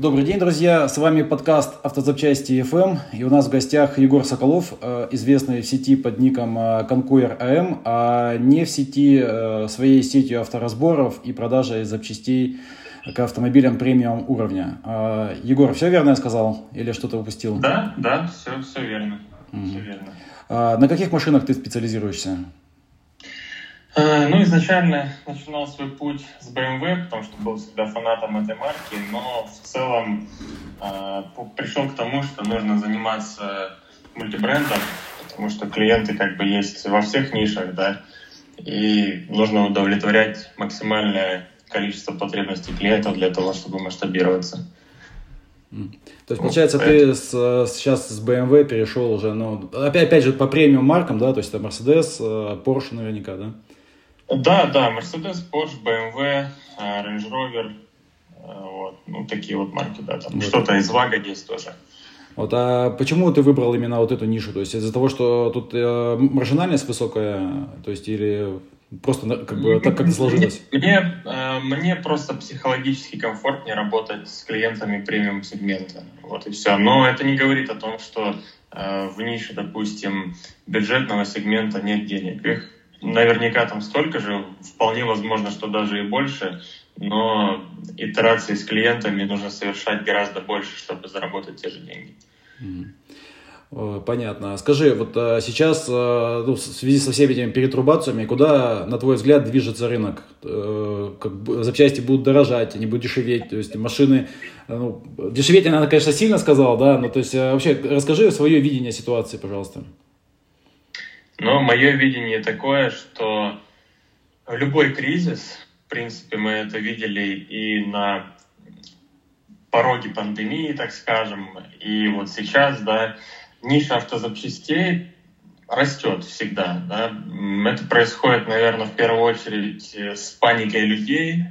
Добрый день, друзья! С вами подкаст «Автозапчасти FM». И у нас в гостях Егор Соколов, э, известный в сети под ником э, Conquer AM, а не в сети э, своей сетью авторазборов и продажи запчастей к автомобилям премиум уровня. Егор, все верно я сказал или что-то упустил? Да, да, все, все верно. Mm. Все верно. На каких машинах ты специализируешься? Э, ну, изначально начинал свой путь с BMW, потому что был всегда фанатом этой марки, но в целом э, пришел к тому, что нужно заниматься мультибрендом, потому что клиенты как бы есть во всех нишах, да, и нужно удовлетворять максимальное количество потребностей клиентов для того, чтобы масштабироваться. То есть, получается, вот, ты с, сейчас с BMW перешел уже, ну, опять, опять же, по премиум маркам, да, то есть это Mercedes, э, Porsche наверняка, да? Да, да, Mercedes, Porsche, BMW, э, Range Rover, э, вот, ну, такие вот марки, да, там вот. что-то из Вага есть тоже. Вот, а почему ты выбрал именно вот эту нишу? То есть из-за того, что тут э, маржинальность высокая, то есть или просто как бы так как сложилось? Мне, э, мне просто психологически комфортнее работать с клиентами премиум сегмента, вот и все. Но это не говорит о том, что э, в нише, допустим, бюджетного сегмента нет денег. Их наверняка там столько же, вполне возможно, что даже и больше, но итерации с клиентами нужно совершать гораздо больше, чтобы заработать те же деньги. Понятно. Скажи, вот а, сейчас а, ну, в связи со всеми этими перетрубациями, куда, на твой взгляд, движется рынок? Э, как запчасти будут дорожать, они будут дешеветь, то есть машины, ну, дешеветь она, конечно, сильно сказала, да, но то есть вообще расскажи свое видение ситуации, пожалуйста. Но мое видение такое, что любой кризис, в принципе, мы это видели и на пороге пандемии, так скажем, и вот сейчас, да, ниша автозапчастей растет всегда. Да? Это происходит, наверное, в первую очередь с паникой людей,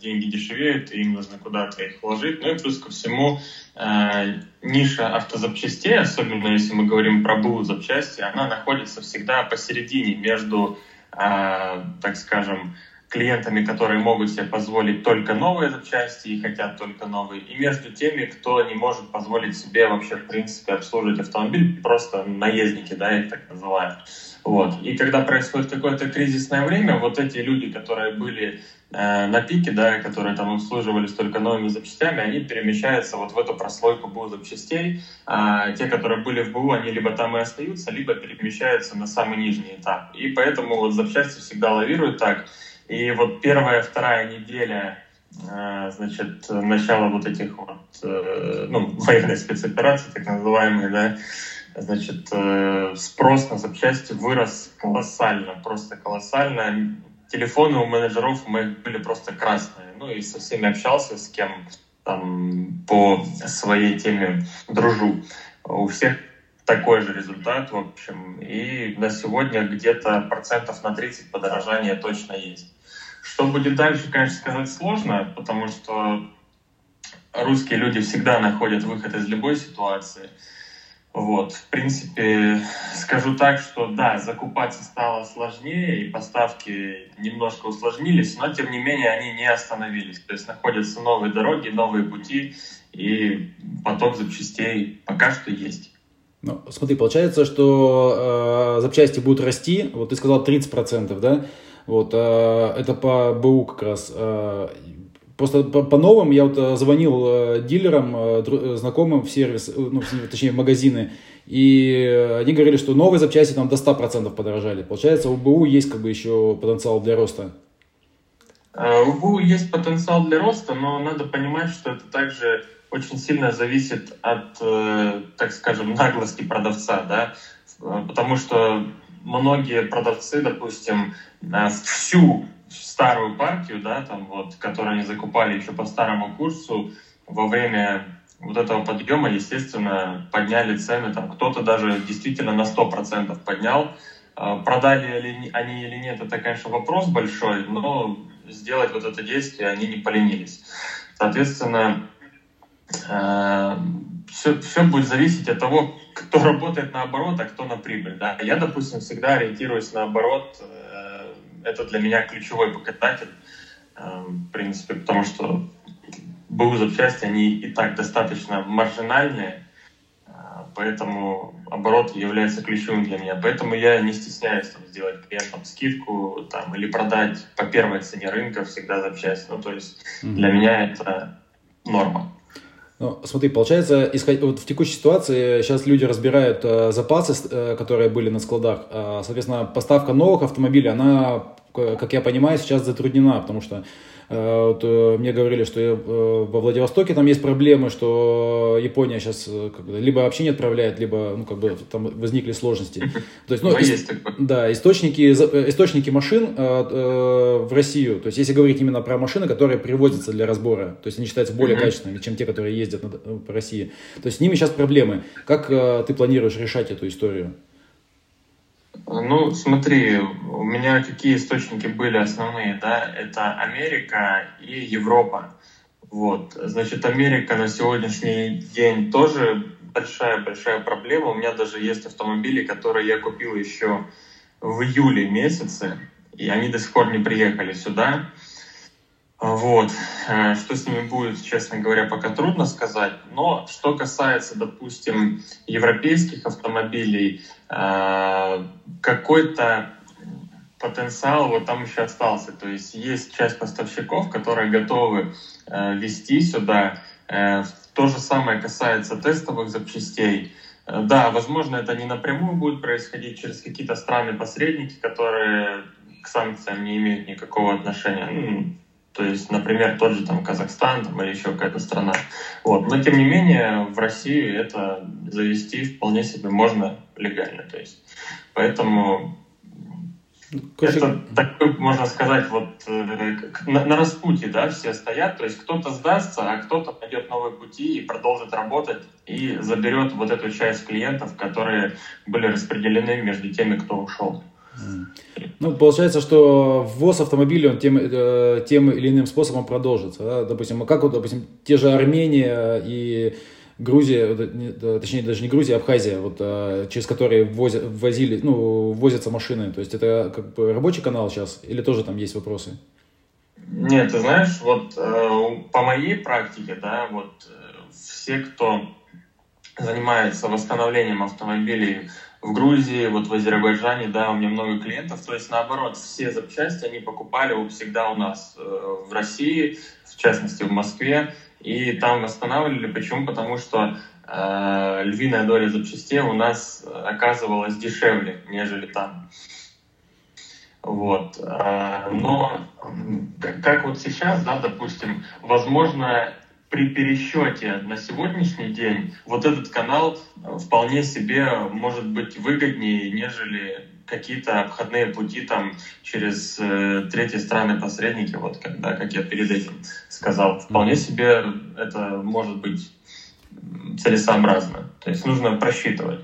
деньги дешевеют, и им нужно куда-то их вложить. Ну и плюс ко всему э, ниша автозапчастей, особенно если мы говорим про БУ запчасти, она находится всегда посередине между, э, так скажем, клиентами, которые могут себе позволить только новые запчасти и хотят только новые, и между теми, кто не может позволить себе вообще, в принципе, обслуживать автомобиль, просто наездники, да, их так называют. Вот. И когда происходит какое-то кризисное время, вот эти люди, которые были э, на пике, да, которые там обслуживались только новыми запчастями, они перемещаются вот в эту прослойку БУ запчастей. А те, которые были в БУ, они либо там и остаются, либо перемещаются на самый нижний этап. И поэтому вот запчасти всегда лавируют так. И вот первая, вторая неделя э, значит, начало вот этих вот, э, ну, военной спецоперации, так называемые, да, значит, э, спрос на запчасти вырос колоссально, просто колоссально. Телефоны у менеджеров моих были просто красные. Ну и со всеми общался, с кем там по своей теме дружу. У всех такой же результат, в общем. И на сегодня где-то процентов на 30 подорожания точно есть. Что будет дальше, конечно, сказать сложно, потому что русские люди всегда находят выход из любой ситуации – вот, в принципе, скажу так, что да, закупаться стало сложнее, и поставки немножко усложнились, но тем не менее они не остановились. То есть находятся новые дороги, новые пути, и поток запчастей пока что есть. Ну, смотри, получается, что э, запчасти будут расти, вот ты сказал 30%, да? Вот, э, это по БУ как раз. Э, Просто по, по новым я вот э, звонил э, дилерам, э, знакомым в сервис, ну, точнее в магазины, и они говорили, что новые запчасти там до 100% подорожали. Получается, у БУ есть как бы еще потенциал для роста. У БУ есть потенциал для роста, но надо понимать, что это также очень сильно зависит от, так скажем, наглости продавца, да, потому что многие продавцы, допустим, всю старую партию, да, там вот, которую они закупали еще по старому курсу, во время вот этого подъема, естественно, подняли цены, там кто-то даже действительно на 100% поднял. А, продали ли они или нет, это, конечно, вопрос большой, но сделать вот это действие они не поленились. Соответственно, все, все будет зависеть от того, кто работает наоборот, а кто на прибыль. Да? Я, допустим, всегда ориентируюсь наоборот это для меня ключевой показатель, эм, в принципе, потому что БУ запчасти, они и так достаточно маржинальные, а, поэтому оборот является ключевым для меня. Поэтому я не стесняюсь там, сделать клиентам скидку там, или продать по первой цене рынка всегда запчасти. Ну, то есть mm-hmm. для меня это норма. Ну, смотри, получается, исход... вот в текущей ситуации сейчас люди разбирают э, запасы, э, которые были на складах. Э, соответственно, поставка новых автомобилей, она, как я понимаю, сейчас затруднена, потому что Э, вот, э, мне говорили, что э, во Владивостоке там есть проблемы, что Япония сейчас как бы, либо вообще не отправляет, либо ну, как бы, там возникли сложности. То есть, ну, ис- да, источники, источники машин э, в Россию, то есть если говорить именно про машины, которые привозятся для разбора, то есть они считаются более качественными, чем те, которые ездят на, по России, то есть с ними сейчас проблемы. Как э, ты планируешь решать эту историю? Ну, смотри, у меня какие источники были основные, да, это Америка и Европа. Вот, значит, Америка на сегодняшний день тоже большая-большая проблема. У меня даже есть автомобили, которые я купил еще в июле месяце, и они до сих пор не приехали сюда. Вот. Э, что с ними будет, честно говоря, пока трудно сказать. Но что касается, допустим, европейских автомобилей, э, какой-то потенциал вот там еще остался. То есть есть часть поставщиков, которые готовы э, вести сюда. То же самое касается тестовых запчастей. Да, возможно, это не напрямую будет происходить через какие-то страны-посредники, которые к санкциям не имеют никакого отношения. Ну, то есть, например, тот же там Казахстан там, или еще какая-то страна. Вот. Но тем не менее, в России это завести вполне себе можно легально. То есть, поэтому Короче... это такой, можно сказать, вот э, на, на распутье, да, все стоят. То есть кто-то сдастся, а кто-то найдет новые пути и продолжит работать и заберет вот эту часть клиентов, которые были распределены между теми, кто ушел. Ну, получается, что ввоз автомобилей он тем, э, тем или иным способом продолжится. Да? Допустим, а как вот, допустим, те же Армения и Грузия, точнее даже не Грузия, а Абхазия, вот, э, через которые возят, возили, ну, возятся машины. То есть это как бы рабочий канал сейчас или тоже там есть вопросы? Нет, ты знаешь, вот э, по моей практике, да, вот все, кто занимается восстановлением автомобилей в Грузии, вот в Азербайджане, да, у меня много клиентов. То есть, наоборот, все запчасти они покупали всегда у нас э, в России, в частности, в Москве, и там восстанавливали. Почему? Потому что э, львиная доля запчастей у нас оказывалась дешевле, нежели там. Вот. Э, но как вот сейчас, да, допустим, возможно, при пересчете на сегодняшний день вот этот канал э, вполне себе может быть выгоднее, нежели какие-то обходные пути там через э, третьи страны посредники, вот когда, как я перед этим сказал, вполне себе это может быть целесообразно. То есть нужно просчитывать.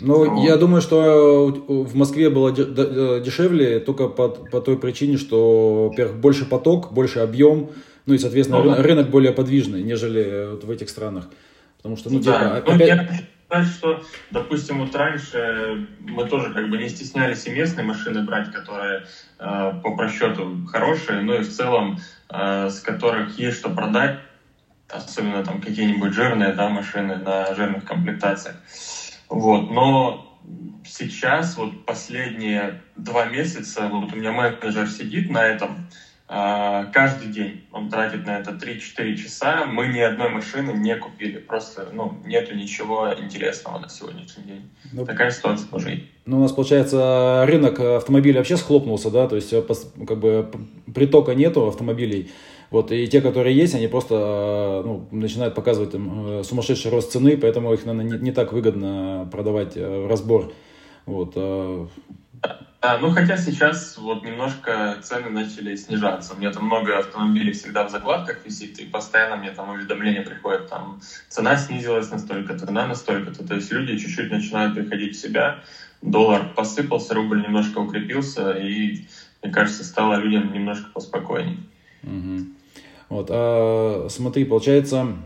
Ну, вот. я думаю, что в Москве было э, дешевле только по, по той причине, что, во-первых, больше поток, больше объем, ну и, соответственно, ну, рынок, более подвижный, нежели вот в этих странах. Потому что, ну, да. типа, опять... Ну, я считаю, что, допустим, вот раньше мы тоже как бы не стеснялись и местные машины брать, которые э, по просчету хорошие, но и в целом э, с которых есть что продать, особенно там какие-нибудь жирные да, машины на жирных комплектациях. Вот, но сейчас, вот последние два месяца, вот у меня менеджер сидит на этом, каждый день он тратит на это 3-4 часа. Мы ни одной машины не купили. Просто ну, нету ничего интересного на сегодняшний день. Ну, Такая ситуация тоже Ну, у нас, получается, рынок автомобилей вообще схлопнулся, да, то есть э, как бы притока нету автомобилей. Вот, и те, которые есть, они просто э, ну, начинают показывать там, э, сумасшедший рост цены, поэтому их, наверное, не, не так выгодно продавать в разбор. Вот, а, ну, хотя сейчас вот немножко цены начали снижаться. У меня там много автомобилей всегда в закладках висит, и постоянно мне там уведомления приходят, там цена снизилась настолько, цена настолько-то. То есть люди чуть-чуть начинают приходить в себя, доллар посыпался, рубль немножко укрепился, и, мне кажется, стало людям немножко поспокойней. Угу. Вот, а, смотри, получается,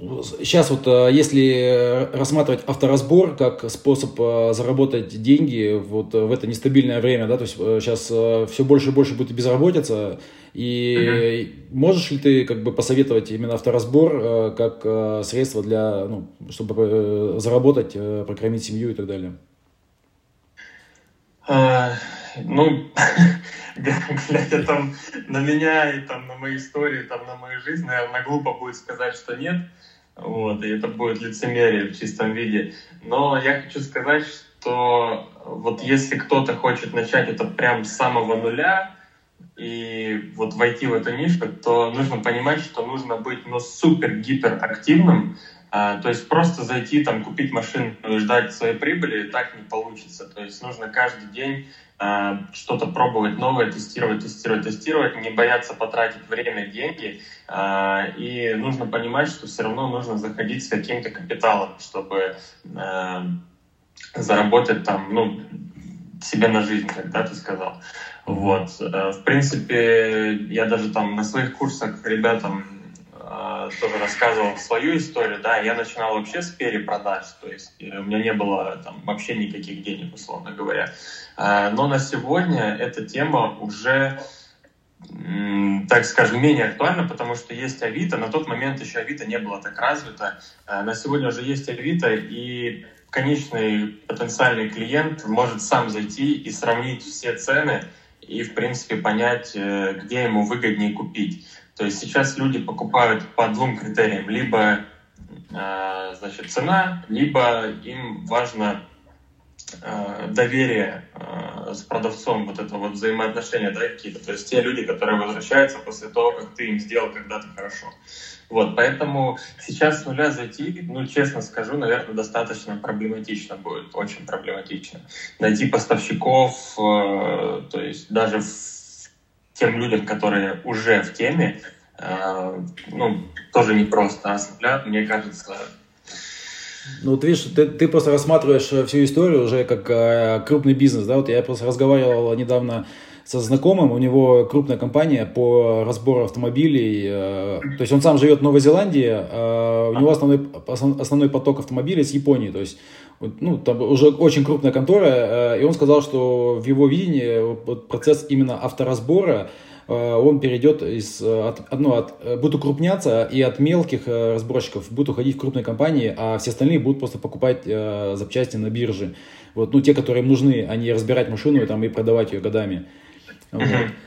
Сейчас вот э, если рассматривать авторазбор как способ э, заработать деньги вот в это нестабильное время, да, то есть сейчас э, все больше и больше будет безработица, И угу. можешь ли ты как бы посоветовать именно авторазбор как средство для, ну, чтобы заработать, прокормить семью и так далее? А, ну, глядя там на меня и там на мои истории, там на мою жизнь, наверное, глупо будет сказать, что нет. Вот, и это будет лицемерие в чистом виде. Но я хочу сказать, что вот если кто-то хочет начать это прям с самого нуля и вот войти в эту нишу, то нужно понимать, что нужно быть ну, супер-гипер активным, а, то есть просто зайти, там, купить машину и ждать своей прибыли так не получится. То есть нужно каждый день а, что-то пробовать новое, тестировать, тестировать, тестировать, не бояться потратить время, деньги. А, и нужно понимать, что все равно нужно заходить с каким-то капиталом, чтобы заработать там, ну, себе на жизнь, как да, ты сказал. Вот. В принципе, я даже там на своих курсах ребятам тоже рассказывал свою историю, да, я начинал вообще с перепродаж, то есть э, у меня не было там вообще никаких денег, условно говоря. Э, но на сегодня эта тема уже так скажем, менее актуальна, потому что есть Авито. На тот момент еще Авито не было так развито. Э, на сегодня уже есть Авито, и конечный потенциальный клиент может сам зайти и сравнить все цены и, в принципе, понять, где ему выгоднее купить. То есть сейчас люди покупают по двум критериям. Либо э, значит, цена, либо им важно э, доверие э, с продавцом, вот это вот взаимоотношения да, какие-то. То есть те люди, которые возвращаются после того, как ты им сделал когда-то хорошо. Вот, поэтому сейчас с нуля зайти, ну, честно скажу, наверное, достаточно проблематично будет, очень проблематично. Найти поставщиков, э, то есть даже в тем людям, которые уже в теме, э, ну, тоже непросто. А с мне кажется, ну, вот видишь, ты, ты просто рассматриваешь э, всю историю уже как э, крупный бизнес, да, вот я просто разговаривал недавно со знакомым, у него крупная компания по разбору автомобилей, э, то есть он сам живет в Новой Зеландии, э, у него основной, основной поток автомобилей с Японии, то есть ну, там уже очень крупная контора, э, и он сказал, что в его видении вот процесс именно авторазбора, э, он перейдет из, от, ну, от, будет укрупняться, и от мелких э, разборщиков будут уходить в крупные компании, а все остальные будут просто покупать запчасти на бирже. Вот, ну, те, которые им нужны, а разбирать машину и, там, и продавать ее годами.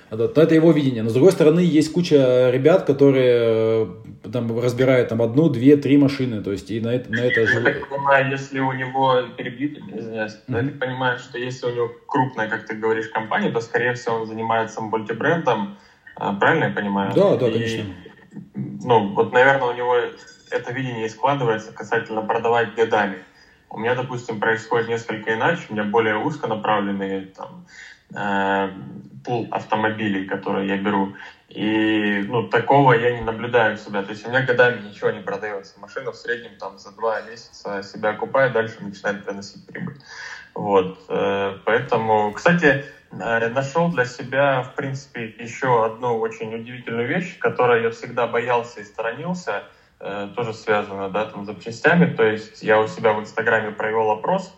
Вот. Это его видение. Но с другой стороны, есть куча ребят, которые э, там разбирают там одну, две, три машины. То есть и на это, на это же... Я так понимаю, если у него перебито, извиняюсь, mm-hmm. я так понимаю, что если у него крупная, как ты говоришь, компания, то, скорее всего, он занимается мультибрендом. А, правильно я понимаю? Да, да, и, конечно. Ну, вот, наверное, у него это видение складывается касательно продавать годами. У меня, допустим, происходит несколько иначе, у меня более узконаправленные там, э, пул автомобилей, которые я беру. И ну, такого я не наблюдаю у себя. То есть у меня годами ничего не продается. Машина в среднем там за два месяца себя окупает, дальше начинает приносить прибыль. Вот. Э, поэтому, кстати, э, нашел для себя, в принципе, еще одну очень удивительную вещь, которой я всегда боялся и сторонился, э, тоже связано, да, там, с запчастями. То есть я у себя в Инстаграме провел опрос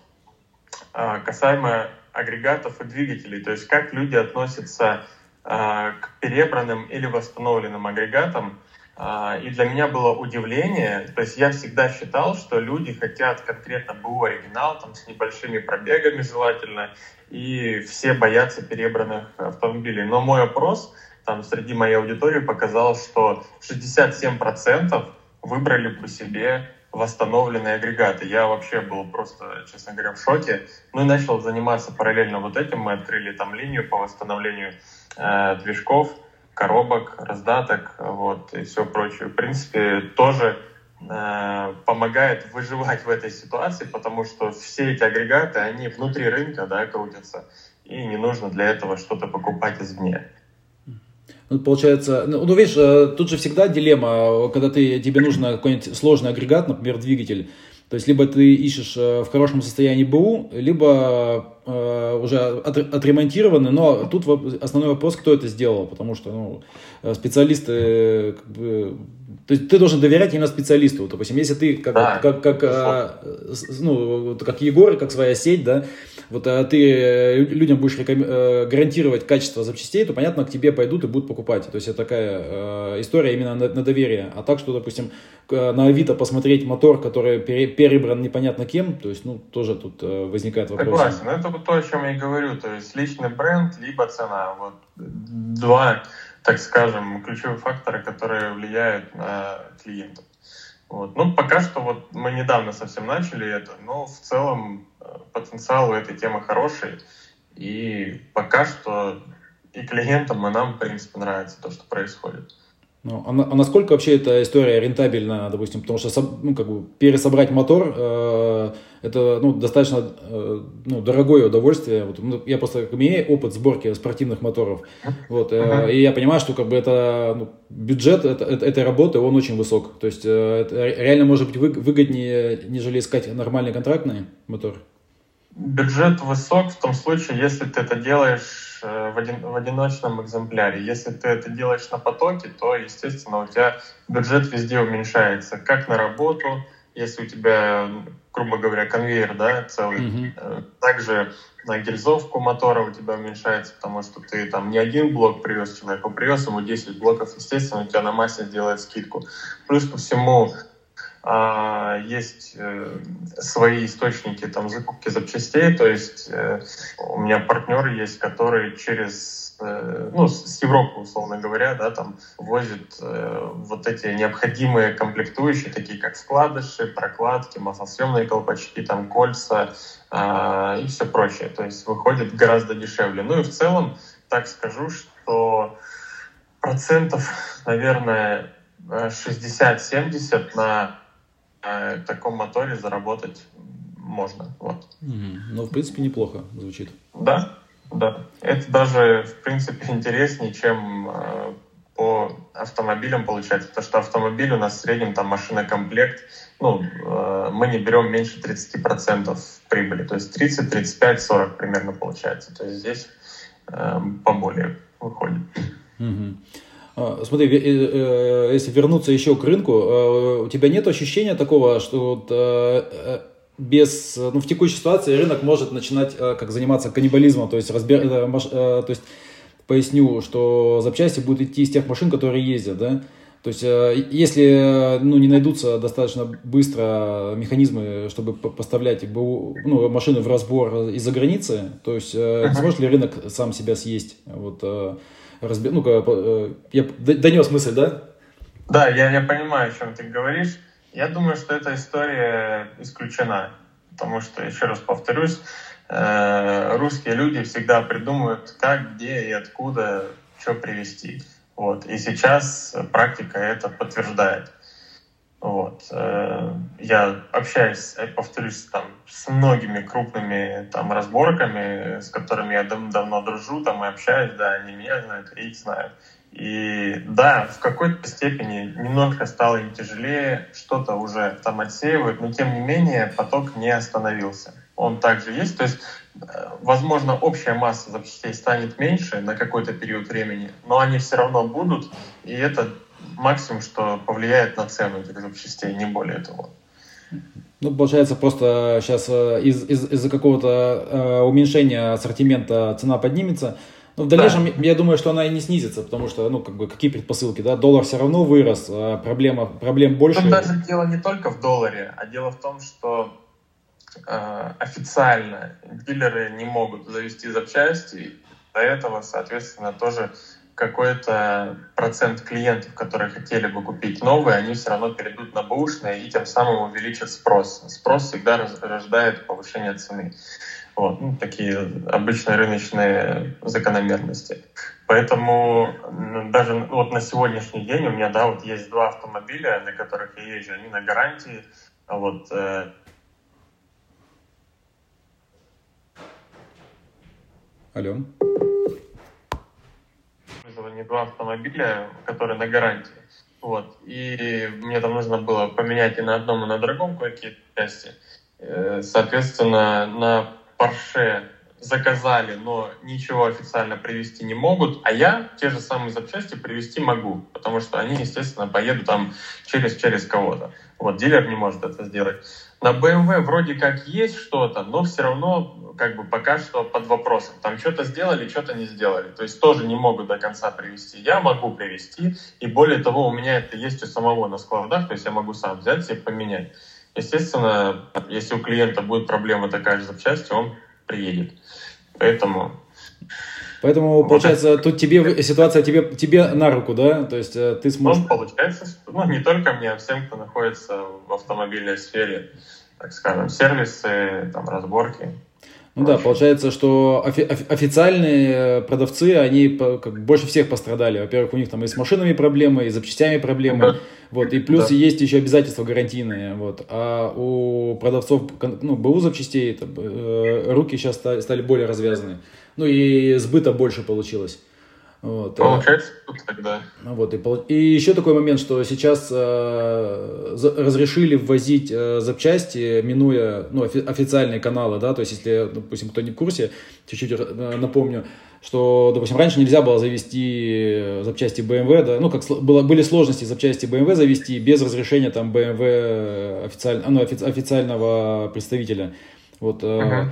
касаемо агрегатов и двигателей, то есть как люди относятся э, к перебранным или восстановленным агрегатам. Э, и для меня было удивление, то есть я всегда считал, что люди хотят конкретно БУ оригинал, там с небольшими пробегами желательно, и все боятся перебранных автомобилей. Но мой опрос там среди моей аудитории показал, что 67% выбрали по себе восстановленные агрегаты. Я вообще был просто, честно говоря, в шоке. Ну и начал заниматься параллельно вот этим. Мы открыли там линию по восстановлению э, движков, коробок, раздаток, вот, и все прочее. В принципе, тоже э, помогает выживать в этой ситуации, потому что все эти агрегаты, они внутри рынка, да, крутятся, и не нужно для этого что-то покупать извне. Ну, получается, ну, ну, видишь, э, тут же всегда дилемма, когда ты, тебе нужно какой-нибудь сложный агрегат, например, двигатель. То есть, либо ты ищешь э, в хорошем состоянии БУ, либо уже отремонтированы, но тут основной вопрос, кто это сделал, потому что ну, э, специалисты, как бы, то есть ты должен доверять именно специалисту. Допустим, если ты как, да, как, как, а, ну, как Егор, как своя сеть, да, вот а ты людям будешь гарантировать качество запчастей, то понятно, к тебе пойдут и будут покупать. То есть это такая история именно на, на доверие. А так, что, допустим, на Авито посмотреть мотор, который перебран непонятно кем, то есть, ну, тоже тут возникает вопрос. Согласен, это то, о чем я и говорю, то есть личный бренд, либо цена. Вот два так скажем, ключевые факторы, которые влияют на клиентов. Вот. Ну, пока что вот мы недавно совсем начали это, но в целом э, потенциал у этой темы хороший. И пока что и клиентам, и нам, в принципе, нравится то, что происходит. Ну, а, а насколько вообще эта история рентабельна, допустим, потому что ну, как бы пересобрать мотор э, это ну, достаточно э, ну, дорогое удовольствие. Вот, ну, я просто имею опыт сборки спортивных моторов, вот, э, и я понимаю, что как бы это ну, бюджет это, это, этой работы он очень высок. То есть э, это реально может быть выгоднее, нежели искать нормальный контрактный мотор. Бюджет высок в том случае, если ты это делаешь Э, в, один, в одиночном экземпляре. Если ты это делаешь на потоке, то, естественно, у тебя бюджет везде уменьшается. Как на работу, если у тебя, грубо говоря, конвейер да, целый. Mm-hmm. Также на гильзовку мотора у тебя уменьшается, потому что ты там не один блок привез человеку, привез ему 10 блоков, естественно, у тебя на массе сделает скидку. Плюс ко всему есть э, свои источники там закупки запчастей, то есть э, у меня партнеры есть, которые через э, ну, с Европы, условно говоря, да, там возят вот эти необходимые комплектующие, такие как вкладыши, прокладки, маслосъемные колпачки, там кольца э, и все прочее. То есть выходит гораздо дешевле. Ну и в целом, так скажу, что процентов, наверное, 60-70 на на таком моторе заработать можно. Вот. Mm-hmm. Ну, в принципе, неплохо звучит. Да, да. Это даже, в принципе, интереснее, чем э, по автомобилям получается, потому что автомобиль у нас в среднем там машинокомплект, ну, э, мы не берем меньше 30% прибыли, то есть 30, 35, 40 примерно получается. То есть здесь э, поболее выходит. Mm-hmm. А, смотри, э, э, если вернуться еще к рынку, э, у тебя нет ощущения такого, что без, ну, в текущей ситуации рынок может начинать как заниматься каннибализмом, то есть, разбер, то есть поясню, что запчасти будут идти из тех машин, которые ездят, да, то есть, если ну, не найдутся достаточно быстро механизмы, чтобы поставлять ну, машины в разбор из-за границы, то есть, сможет ли рынок сам себя съесть? Вот, разбер... ну э, я донес мысль, да? Да, я, я понимаю, о чем ты говоришь. Я думаю, что эта история исключена, потому что, еще раз повторюсь, э, русские люди всегда придумывают, как, где и откуда что привезти. Вот. И сейчас практика это подтверждает. Вот. Э, я общаюсь, повторюсь, там, с многими крупными там, разборками, с которыми я дав давно дружу, там, и общаюсь, да, они меня знают, и их знают. И да, в какой-то степени немножко стало им тяжелее, что-то уже там отсеивают, но тем не менее поток не остановился. Он также есть, то есть, э, возможно, общая масса запчастей станет меньше на какой-то период времени, но они все равно будут, и это максимум, что повлияет на цену этих запчастей, не более того. Ну, получается, просто сейчас э, из, из, из-за какого-то э, уменьшения ассортимента цена поднимется. Но в дальнейшем, да. я думаю, что она и не снизится, потому что, ну, как бы, какие предпосылки, да, доллар все равно вырос, а проблема, проблем больше. Тут даже дело не только в долларе, а дело в том, что э, официально дилеры не могут завести запчасти, до этого, соответственно, тоже какой-то процент клиентов, которые хотели бы купить новые, они все равно перейдут на бэушные и тем самым увеличат спрос. Спрос всегда рождает повышение цены. Вот, ну, такие обычные рыночные закономерности. Поэтому даже вот на сегодняшний день у меня, да, вот есть два автомобиля, на которых я езжу, они на гарантии. Вот, э... Алло использование два автомобиля, которые на гарантии. Вот. И мне там нужно было поменять и на одном, и на другом кое-какие части. Э, соответственно, на Porsche заказали, но ничего официально привезти не могут, а я те же самые запчасти привезти могу, потому что они, естественно, поедут там через, через кого-то. Вот, дилер не может это сделать. На BMW вроде как есть что-то, но все равно как бы пока что под вопросом. Там что-то сделали, что-то не сделали. То есть тоже не могут до конца привести. Я могу привести, и более того, у меня это есть у самого на складах, то есть я могу сам взять себе поменять. Естественно, если у клиента будет проблема такая же запчасти, он приедет. Поэтому Поэтому, получается, тут тебе ситуация тебе, тебе на руку, да? То есть э, ты сможешь... Ну, получается, ну, не только мне, а всем, кто находится в автомобильной сфере, так скажем, сервисы, там, разборки. Ну да, получается, что офи- официальные продавцы, они как, больше всех пострадали. Во-первых, у них там и с машинами проблемы, и с запчастями проблемы. Да. Вот, и плюс да. есть еще обязательства гарантийные. Вот. А у продавцов ну, БУ запчастей это, э, руки сейчас стали, более развязаны ну и сбыта больше получилось. Вот. Э, Получается, тогда. Ну вот, и, и еще такой момент, что сейчас э, разрешили ввозить э, запчасти, минуя ну, офи официальные каналы, да, то есть если, допустим, кто не в курсе, чуть-чуть э, напомню, что, допустим, раньше нельзя было завести запчасти BMW, да, ну, как было, были сложности запчасти BMW завести без разрешения там BMW официаль, ну, офи официального представителя. Вот, uh -huh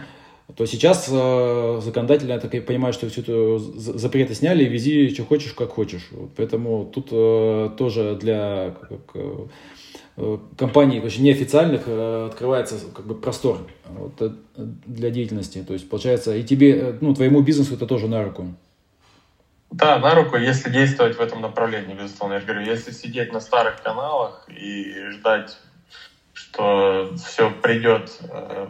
то сейчас э, законодательно, я так и понимаю, что все это запреты сняли, вези, что хочешь, как хочешь. Поэтому тут э, тоже для как, э, компаний очень неофициальных э, открывается как бы простор вот, э, для деятельности. То есть, получается, и тебе, э, ну, твоему бизнесу это тоже на руку. Да, на руку, если действовать в этом направлении, безусловно. Я же говорю, если сидеть на старых каналах и ждать, что все придет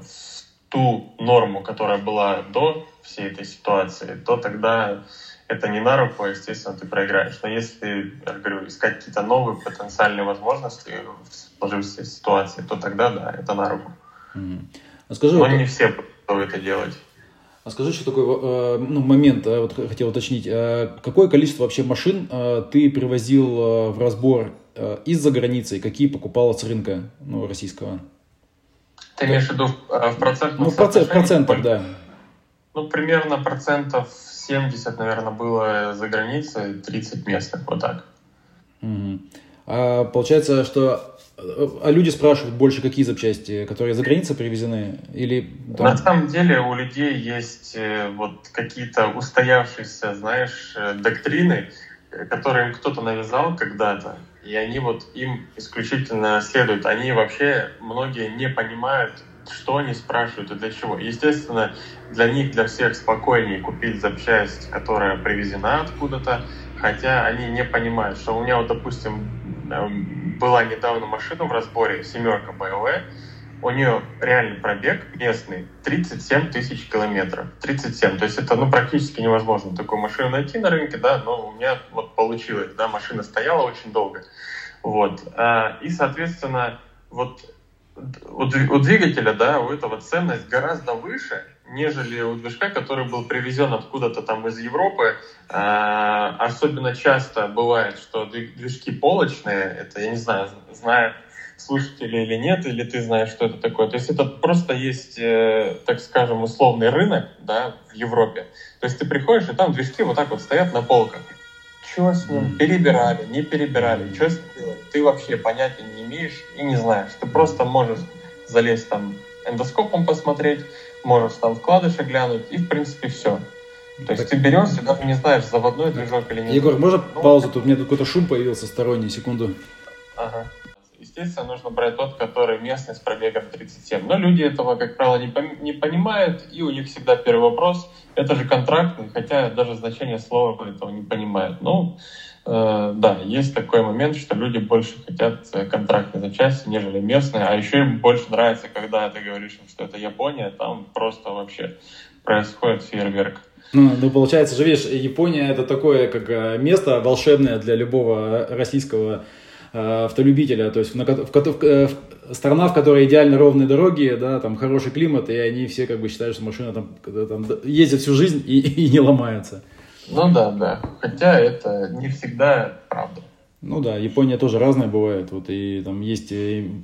в ту норму, которая была до всей этой ситуации, то тогда это не на руку, а, естественно, ты проиграешь. Но если, я говорю, искать какие-то новые потенциальные возможности в сложившейся ситуации, то тогда, да, это на руку. Mm. А скажи, Но не все готовы это делать. А скажи, что такой э, ну, момент, вот хотел уточнить. Э, какое количество вообще машин э, ты привозил в разбор из-за границы какие покупал с рынка ну, российского? Ты имеешь в виду в процентном Ну, в процентах, да. Ну, примерно процентов 70, наверное, было за границей, 30 местных, вот так. Угу. А получается, что а люди спрашивают больше, какие запчасти, которые за границей привезены? Или, там... На самом деле у людей есть э, вот какие-то устоявшиеся, знаешь, э, доктрины, которые им кто-то навязал когда-то, и они вот им исключительно следуют. Они вообще, многие не понимают, что они спрашивают и для чего. Естественно, для них, для всех спокойнее купить запчасть, которая привезена откуда-то, хотя они не понимают, что у меня вот, допустим, эм, была недавно машина в разборе, семерка BMW, у нее реальный пробег местный 37 тысяч километров. 37. То есть это ну, практически невозможно такую машину найти на рынке, да, но у меня вот получилось, да, машина стояла очень долго. Вот. А, и, соответственно, вот у двигателя, да, у этого ценность гораздо выше, нежели у движка, который был привезен откуда-то там из Европы. А, особенно часто бывает, что движки полочные, это, я не знаю, знаю слушатели или нет, или ты знаешь, что это такое. То есть это просто есть, э, так скажем, условный рынок да, в Европе. То есть ты приходишь, и там движки вот так вот стоят на полках. Что с ним? Перебирали, не перебирали, что с ним делать? Ты вообще понятия не имеешь и не знаешь. Ты просто можешь залезть там эндоскопом посмотреть, можешь там вкладыши глянуть, и в принципе все. То есть так... ты берешь и даже не знаешь, заводной движок или нет. Егор, можно ну, паузу? Тут у меня какой-то шум появился сторонний, секунду. Ага. Естественно, нужно брать тот, который местный с пробегом 37. Но люди этого, как правило, не, пом- не понимают, и у них всегда первый вопрос – это же контрактный, хотя даже значение слова этого не понимают. Ну, э, да, есть такой момент, что люди больше хотят контрактной запчасти, нежели местные, а еще им больше нравится, когда ты говоришь, что это Япония, там просто вообще происходит фейерверк. Ну, ну, получается же, видишь, Япония это такое как э, место волшебное для любого российского Э, автолюбителя, то есть в, в, в, э, в, страна, в которой идеально ровные дороги, да, там хороший климат, и они все как бы считают, что машина там, там ездит всю жизнь и, и не ломается. Ну да, да. Хотя это не всегда правда. Ну да, Япония тоже разная бывает. Вот и там есть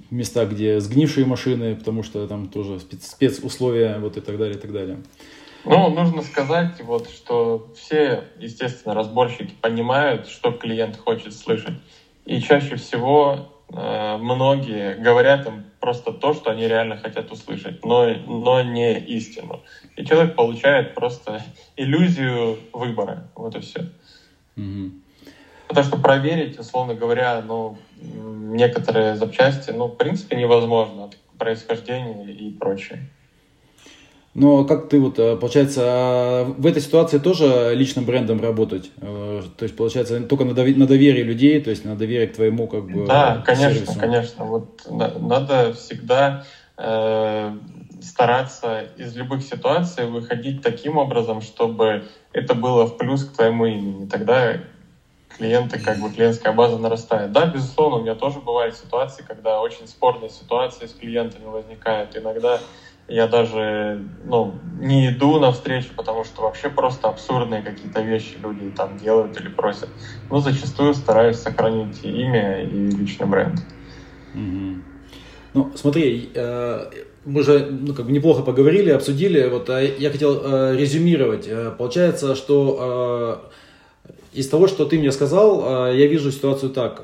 места, где сгнившие машины, потому что там тоже спец, спецусловия, вот и так далее, и так далее. Ну, нужно сказать, вот, что все, естественно, разборщики понимают, что клиент хочет слышать. И чаще всего э, многие говорят им просто то, что они реально хотят услышать, но, но не истину. И человек получает просто иллюзию выбора. Вот и все. Mm-hmm. Потому что проверить, условно говоря, ну, некоторые запчасти, ну, в принципе, невозможно. Происхождение и прочее. Но как ты вот, э, получается, а в этой ситуации тоже личным брендом работать? Э, то есть, получается, только на доверие людей, то есть на доверие к твоему как бы Да, конечно, сервису. конечно. Вот надо всегда э, стараться из любых ситуаций выходить таким образом, чтобы это было в плюс к твоему имени. Тогда клиенты, как бы клиентская база нарастает. Да, безусловно, у меня тоже бывают ситуации, когда очень спорные ситуации с клиентами возникают. Иногда я даже ну, не иду навстречу, потому что вообще просто абсурдные какие-то вещи люди там делают или просят. Но зачастую стараюсь сохранить имя и личный бренд. Угу. Ну, смотри, э, мы уже ну, как бы неплохо поговорили, обсудили. Вот а я хотел э, резюмировать. Э, получается, что из того, что ты мне сказал, я вижу ситуацию так,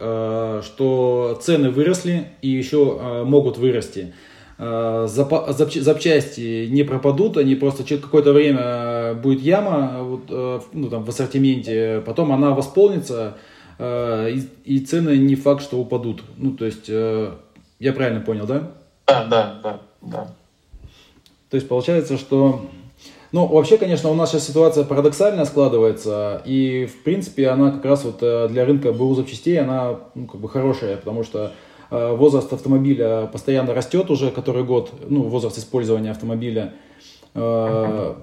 что цены выросли и еще могут вырасти. Э, запчасти не пропадут, они просто через какое-то время будет яма вот, э, ну, там, в ассортименте, потом она восполнится, э, и, и цены не факт, что упадут. Ну, то есть, я правильно понял, да? Да, да, да, да. То есть, получается, что... Ну, вообще, конечно, у нас сейчас ситуация парадоксальная складывается, и, в принципе, она как раз вот для рынка БУ запчастей, она, ну, как бы хорошая, потому что Э, возраст автомобиля постоянно растет уже который год, ну, возраст использования автомобиля. Э,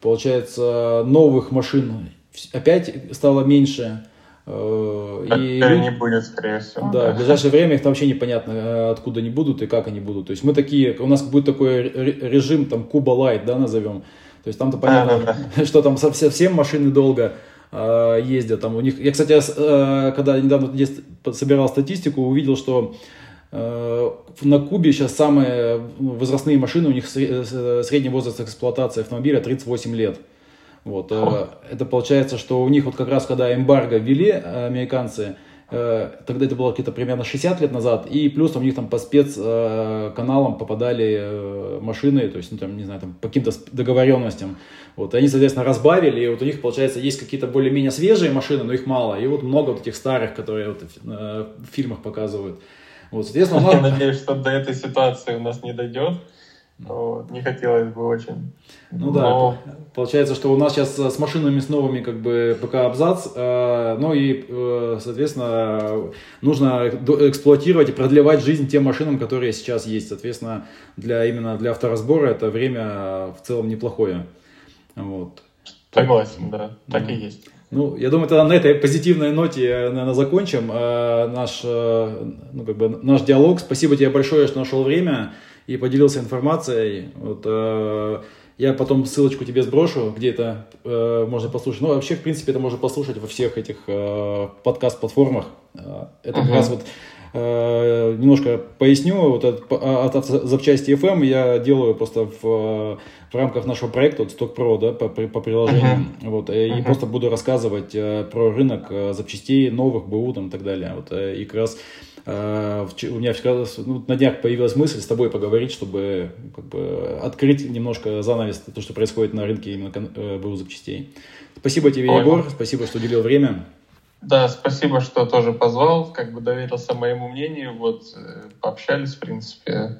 получается, новых машин опять стало меньше. Э, и не будет, скорее всего. Да, в ближайшее время их вообще непонятно, откуда они будут и как они будут. То есть мы такие, у нас будет такой режим, там, Куба Лайт, да, назовем. То есть там-то понятно, да, да, да. что там совсем машины долго Э, ездят. Там у них... Я, кстати, э, когда недавно собирал статистику, увидел, что э, на Кубе сейчас самые возрастные машины, у них средний возраст эксплуатации автомобиля 38 лет. Вот. Это получается, что у них вот как раз, когда эмбарго ввели американцы, Э, тогда это было где-то примерно 60 лет назад, и плюс у них там по спецканалам попадали э, машины, то есть, ну, там, не знаю, там, по каким-то договоренностям. Вот, и они, соответственно, разбавили, и вот у них, получается, есть какие-то более-менее свежие машины, но их мало, и вот много вот этих старых, которые вот э, в фильмах показывают. Вот, соответственно, Я надеюсь, что до этой ситуации у нас не дойдет. Вот, не хотелось бы очень. Ну Но... да, получается, что у нас сейчас с машинами с новыми как бы пока абзац, э, ну и, э, соответственно, нужно эксплуатировать и продлевать жизнь тем машинам, которые сейчас есть. Соответственно, для, именно для авторазбора это время в целом неплохое. Вот. Согласен, да, так и есть. Ну, я думаю, тогда на этой позитивной ноте, наверное, закончим э, наш, э, ну, как бы, наш диалог. Спасибо тебе большое, что нашел время и поделился информацией. Вот, э, я потом ссылочку тебе сброшу, где это э, можно послушать. Ну, вообще, в принципе, это можно послушать во всех этих э, подкаст-платформах. Э, это uh-huh. как раз вот э, немножко поясню. Вот от, от, от запчасти FM я делаю просто в, в рамках нашего проекта, вот Stock Pro, да, по, по приложению. Uh-huh. Вот, uh-huh. И просто буду рассказывать э, про рынок э, запчастей новых, БУ там, и так далее. Вот, э, и как раз Э, у меня всегда ну, на днях появилась мысль с тобой поговорить, чтобы как бы, открыть немножко занавес то, что происходит на рынке именно э, БУ запчастей. Спасибо тебе, Ой. Егор, спасибо, что уделил время. Да, спасибо, что тоже позвал, как бы доверился моему мнению, вот э, пообщались, в принципе,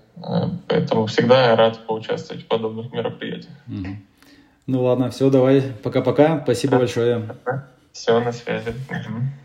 поэтому всегда рад поучаствовать в подобных мероприятиях. Угу. Ну ладно, все, давай, пока-пока, спасибо да. большое. Все, на связи. Угу.